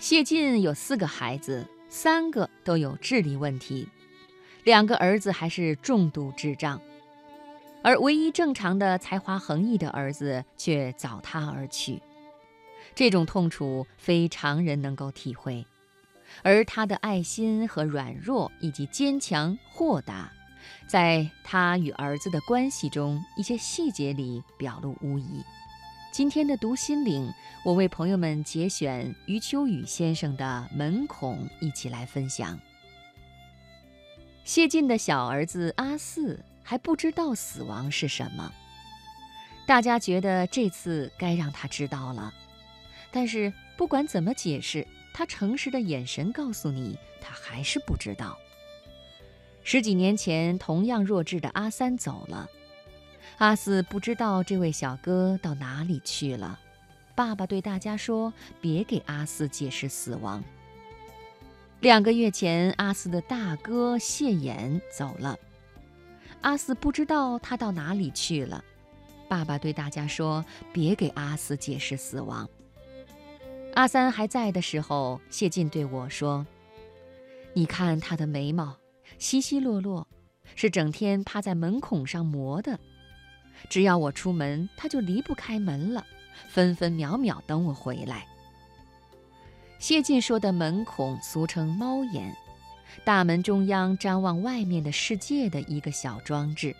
谢晋有四个孩子，三个都有智力问题，两个儿子还是重度智障，而唯一正常的才华横溢的儿子却早他而去。这种痛楚非常人能够体会，而他的爱心和软弱以及坚强豁达，在他与儿子的关系中一些细节里表露无遗。今天的读心灵，我为朋友们节选余秋雨先生的《门孔》，一起来分享。谢晋的小儿子阿四还不知道死亡是什么，大家觉得这次该让他知道了，但是不管怎么解释，他诚实的眼神告诉你，他还是不知道。十几年前，同样弱智的阿三走了。阿四不知道这位小哥到哪里去了，爸爸对大家说：“别给阿四解释死亡。”两个月前，阿四的大哥谢衍走了，阿四不知道他到哪里去了，爸爸对大家说：“别给阿四解释死亡。”阿三还在的时候，谢晋对我说：“你看他的眉毛，稀稀落落，是整天趴在门孔上磨的。”只要我出门，他就离不开门了，分分秒秒等我回来。谢晋说的门孔，俗称猫眼，大门中央张望外面的世界的一个小装置。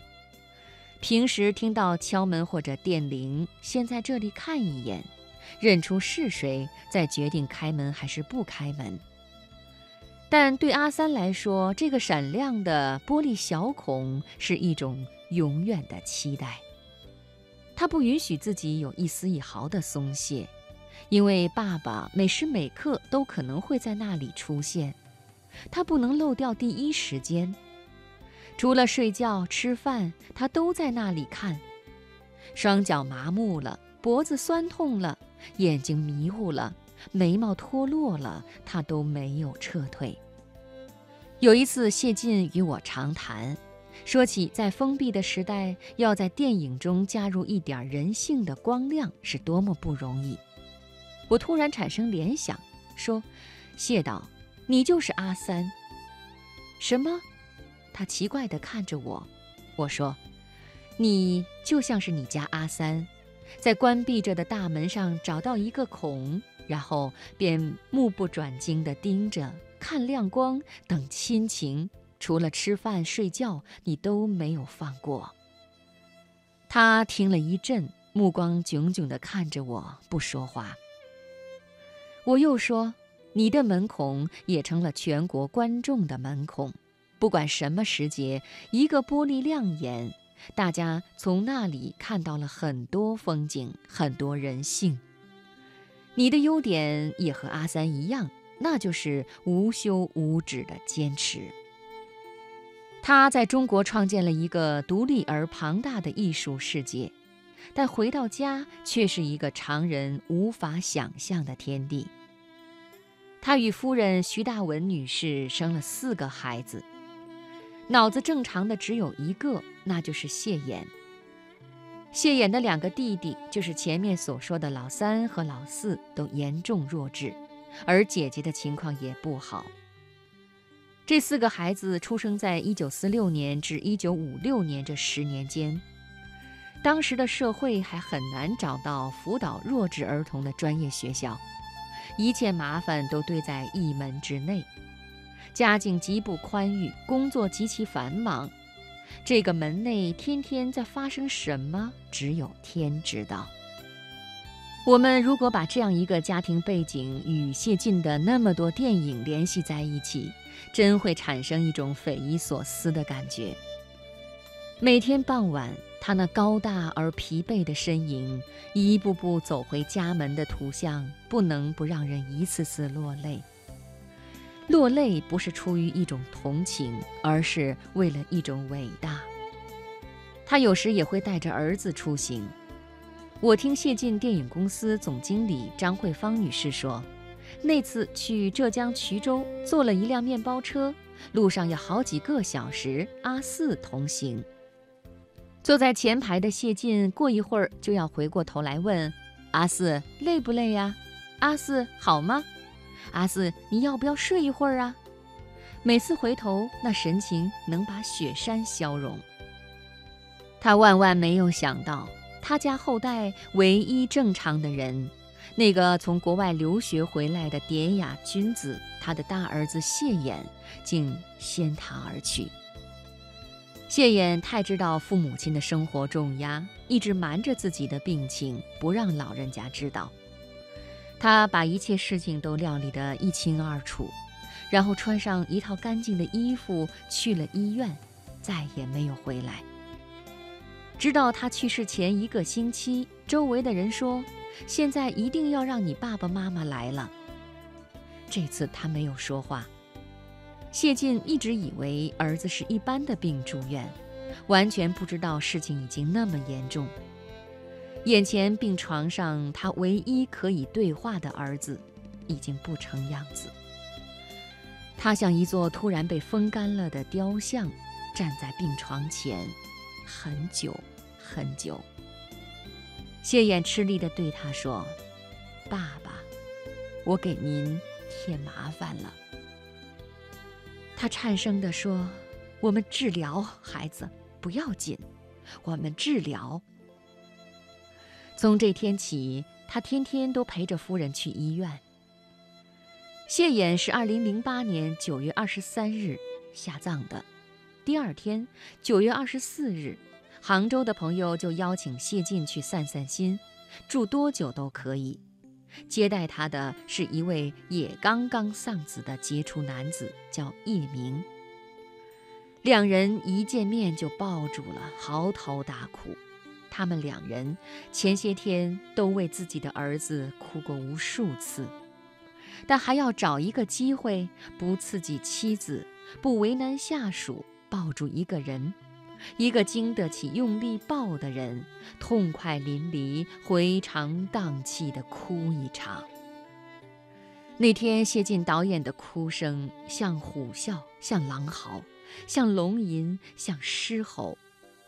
平时听到敲门或者电铃，先在这里看一眼，认出是谁，再决定开门还是不开门。但对阿三来说，这个闪亮的玻璃小孔是一种永远的期待。他不允许自己有一丝一毫的松懈，因为爸爸每时每刻都可能会在那里出现，他不能漏掉第一时间。除了睡觉、吃饭，他都在那里看。双脚麻木了，脖子酸痛了，眼睛迷糊了，眉毛脱落了，他都没有撤退。有一次，谢晋与我长谈。说起在封闭的时代，要在电影中加入一点人性的光亮是多么不容易。我突然产生联想，说：“谢导，你就是阿三。”什么？他奇怪地看着我。我说：“你就像是你家阿三，在关闭着的大门上找到一个孔，然后便目不转睛地盯着，看亮光，等亲情。”除了吃饭睡觉，你都没有放过。他听了一阵，目光炯炯地看着我，不说话。我又说：“你的门孔也成了全国观众的门孔，不管什么时节，一个玻璃亮眼，大家从那里看到了很多风景，很多人性。你的优点也和阿三一样，那就是无休无止的坚持。”他在中国创建了一个独立而庞大的艺术世界，但回到家却是一个常人无法想象的天地。他与夫人徐大文女士生了四个孩子，脑子正常的只有一个，那就是谢衍。谢衍的两个弟弟，就是前面所说的老三和老四，都严重弱智，而姐姐的情况也不好。这四个孩子出生在1946年至1956年这十年间，当时的社会还很难找到辅导弱智儿童的专业学校，一切麻烦都堆在一门之内，家境极不宽裕，工作极其繁忙，这个门内天天在发生什么，只有天知道。我们如果把这样一个家庭背景与谢晋的那么多电影联系在一起，真会产生一种匪夷所思的感觉。每天傍晚，他那高大而疲惫的身影，一步步走回家门的图像，不能不让人一次次落泪。落泪不是出于一种同情，而是为了一种伟大。他有时也会带着儿子出行。我听谢晋电影公司总经理张慧芳女士说，那次去浙江衢州，坐了一辆面包车，路上要好几个小时，阿四同行。坐在前排的谢晋，过一会儿就要回过头来问阿四累不累呀？阿四好吗？阿四，你要不要睡一会儿啊？每次回头，那神情能把雪山消融。他万万没有想到，他家后代唯一正常的人，那个从国外留学回来的典雅君子，他的大儿子谢衍，竟先他而去。谢衍太知道父母亲的生活重压，一直瞒着自己的病情，不让老人家知道。他把一切事情都料理得一清二楚，然后穿上一套干净的衣服去了医院，再也没有回来。直到他去世前一个星期，周围的人说：“现在一定要让你爸爸妈妈来了。”这次他没有说话。谢晋一直以为儿子是一般的病住院，完全不知道事情已经那么严重。眼前病床上，他唯一可以对话的儿子，已经不成样子。他像一座突然被风干了的雕像，站在病床前，很久很久。谢衍吃力地对他说：“爸爸，我给您添麻烦了。”他颤声地说：“我们治疗孩子不要紧，我们治疗。”从这天起，他天天都陪着夫人去医院。谢衍是二零零八年九月二十三日下葬的。第二天，九月二十四日，杭州的朋友就邀请谢晋去散散心，住多久都可以。接待他的是一位也刚刚丧子的杰出男子，叫叶明。两人一见面就抱住了，嚎啕大哭。他们两人前些天都为自己的儿子哭过无数次，但还要找一个机会，不刺激妻子，不为难下属，抱住一个人，一个经得起用力抱的人，痛快淋漓、回肠荡气地哭一场。那天谢晋导演的哭声像虎啸，像狼嚎，像龙吟，像狮吼。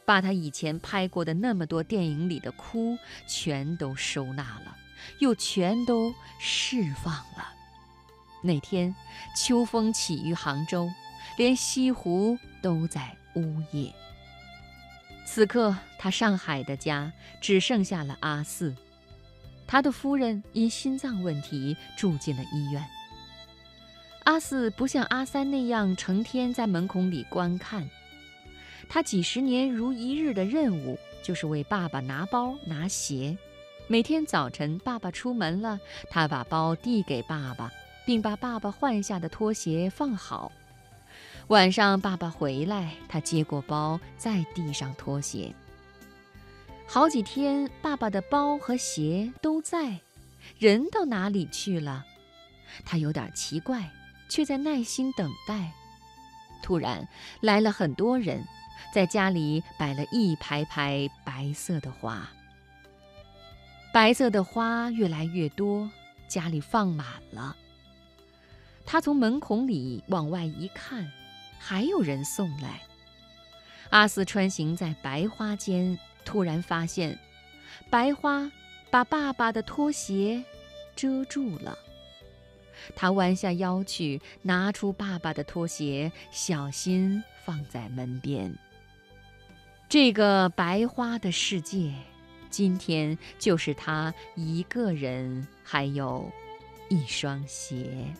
把他以前拍过的那么多电影里的哭全都收纳了，又全都释放了。那天秋风起于杭州，连西湖都在呜咽。此刻他上海的家只剩下了阿四，他的夫人因心脏问题住进了医院。阿四不像阿三那样成天在门孔里观看。他几十年如一日的任务，就是为爸爸拿包拿鞋。每天早晨，爸爸出门了，他把包递给爸爸，并把爸爸换下的拖鞋放好。晚上，爸爸回来，他接过包，在地上拖鞋。好几天，爸爸的包和鞋都在，人到哪里去了？他有点奇怪，却在耐心等待。突然，来了很多人。在家里摆了一排排白色的花，白色的花越来越多，家里放满了。他从门孔里往外一看，还有人送来。阿四穿行在白花间，突然发现，白花把爸爸的拖鞋遮住了。他弯下腰去，拿出爸爸的拖鞋，小心放在门边。这个白花的世界，今天就是他一个人，还有一双鞋。